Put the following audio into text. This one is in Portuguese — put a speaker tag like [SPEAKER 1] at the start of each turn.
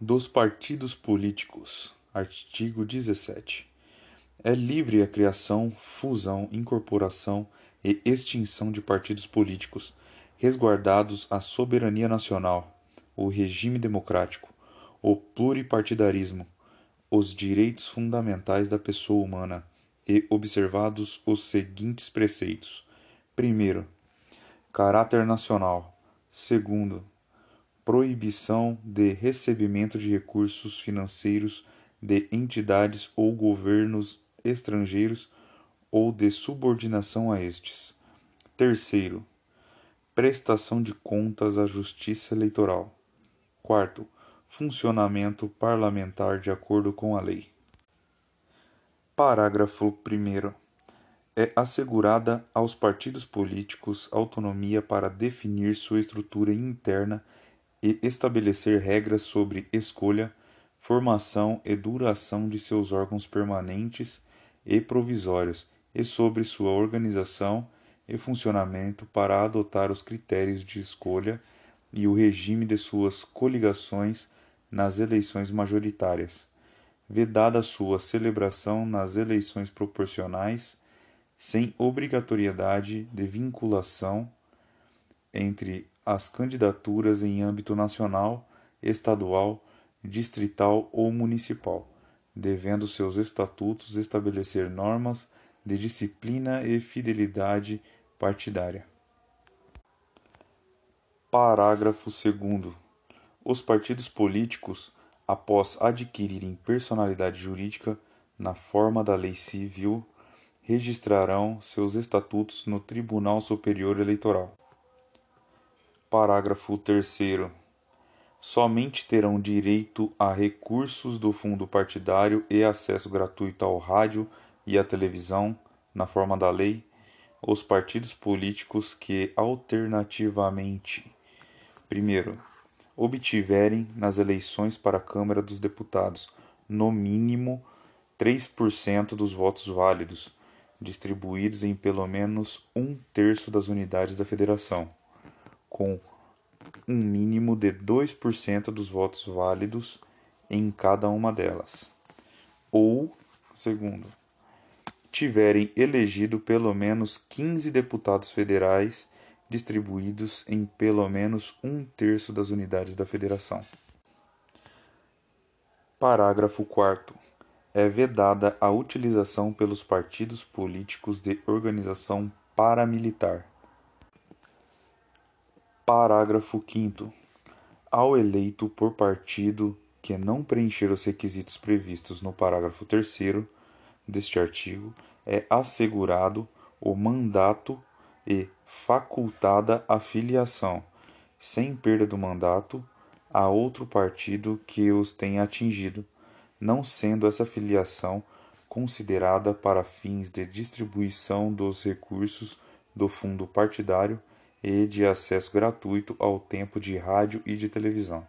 [SPEAKER 1] dos partidos políticos. Artigo 17. É livre a criação, fusão, incorporação e extinção de partidos políticos, resguardados a soberania nacional, o regime democrático, o pluripartidarismo, os direitos fundamentais da pessoa humana e observados os seguintes preceitos: primeiro, caráter nacional; segundo, proibição de recebimento de recursos financeiros de entidades ou governos estrangeiros ou de subordinação a estes. Terceiro, prestação de contas à Justiça Eleitoral. Quarto, funcionamento parlamentar de acordo com a lei. Parágrafo 1 é assegurada aos partidos políticos autonomia para definir sua estrutura interna e estabelecer regras sobre escolha, formação e duração de seus órgãos permanentes e provisórios e sobre sua organização e funcionamento para adotar os critérios de escolha e o regime de suas coligações nas eleições majoritárias, vedada sua celebração nas eleições proporcionais, sem obrigatoriedade de vinculação entre as candidaturas em âmbito nacional, estadual, distrital ou municipal, devendo seus estatutos estabelecer normas de disciplina e fidelidade partidária. Parágrafo 2. Os partidos políticos, após adquirirem personalidade jurídica na forma da lei civil, registrarão seus estatutos no Tribunal Superior Eleitoral. Parágrafo 3. Somente terão direito a recursos do fundo partidário e acesso gratuito ao rádio e à televisão, na forma da lei, os partidos políticos que alternativamente: primeiro, obtiverem nas eleições para a Câmara dos Deputados no mínimo 3% dos votos válidos, distribuídos em pelo menos um terço das unidades da Federação com um mínimo de 2% dos votos válidos em cada uma delas. Ou, segundo, tiverem elegido pelo menos 15 deputados federais distribuídos em pelo menos um terço das unidades da federação. Parágrafo 4. É vedada a utilização pelos partidos políticos de organização paramilitar Parágrafo 5 Ao eleito por partido que não preencher os requisitos previstos no parágrafo 3 deste artigo, é assegurado o mandato e facultada a filiação, sem perda do mandato, a outro partido que os tenha atingido, não sendo essa filiação considerada para fins de distribuição dos recursos do fundo partidário e de acesso gratuito ao tempo de rádio e de televisão.